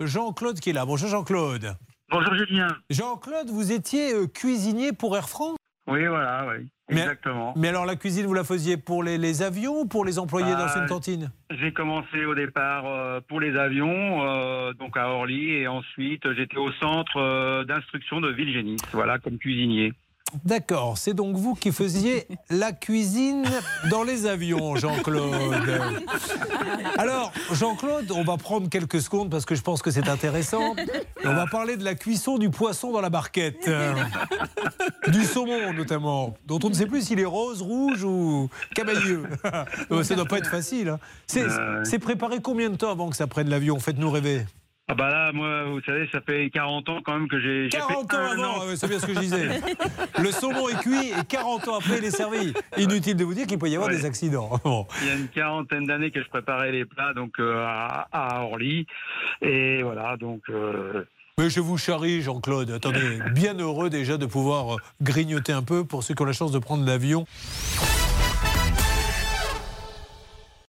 Jean-Claude qui est là. Bonjour Jean-Claude. Bonjour Julien. Jean-Claude, vous étiez euh, cuisinier pour Air France Oui, voilà, oui. Mais- Exactement. Mais alors la cuisine, vous la faisiez pour les, les avions ou pour les employés Ah, dans une cantine? J'ai commencé au départ euh, pour les avions, euh, donc à Orly, et ensuite j'étais au centre d'instruction de Villegénis, voilà, comme cuisinier. D'accord, c'est donc vous qui faisiez la cuisine dans les avions, Jean-Claude. Alors, Jean-Claude, on va prendre quelques secondes parce que je pense que c'est intéressant. On va parler de la cuisson du poisson dans la barquette. Euh, Du saumon, notamment, dont on ne sait plus s'il est rose, rouge ou camailleux. Ça ne doit pas être facile. hein. C'est c'est préparé combien de temps avant que ça prenne l'avion? Faites-nous rêver. Ah bah là, moi, vous savez, ça fait 40 ans quand même que j'ai... j'ai 40 fait ans avant, an. ouais, c'est bien ce que je disais. Le saumon est cuit et 40 ans après, il est servi. Inutile de vous dire qu'il peut y avoir Ouais. des accidents. Bon. Il y a une quarantaine d'années que je préparais les plats donc euh, à, à Orly. Et voilà, donc... euh, Mais je vous charrie, Jean-Claude. Attendez, bien heureux déjà de pouvoir euh, grignoter un peu pour ceux qui ont la chance de prendre l'avion.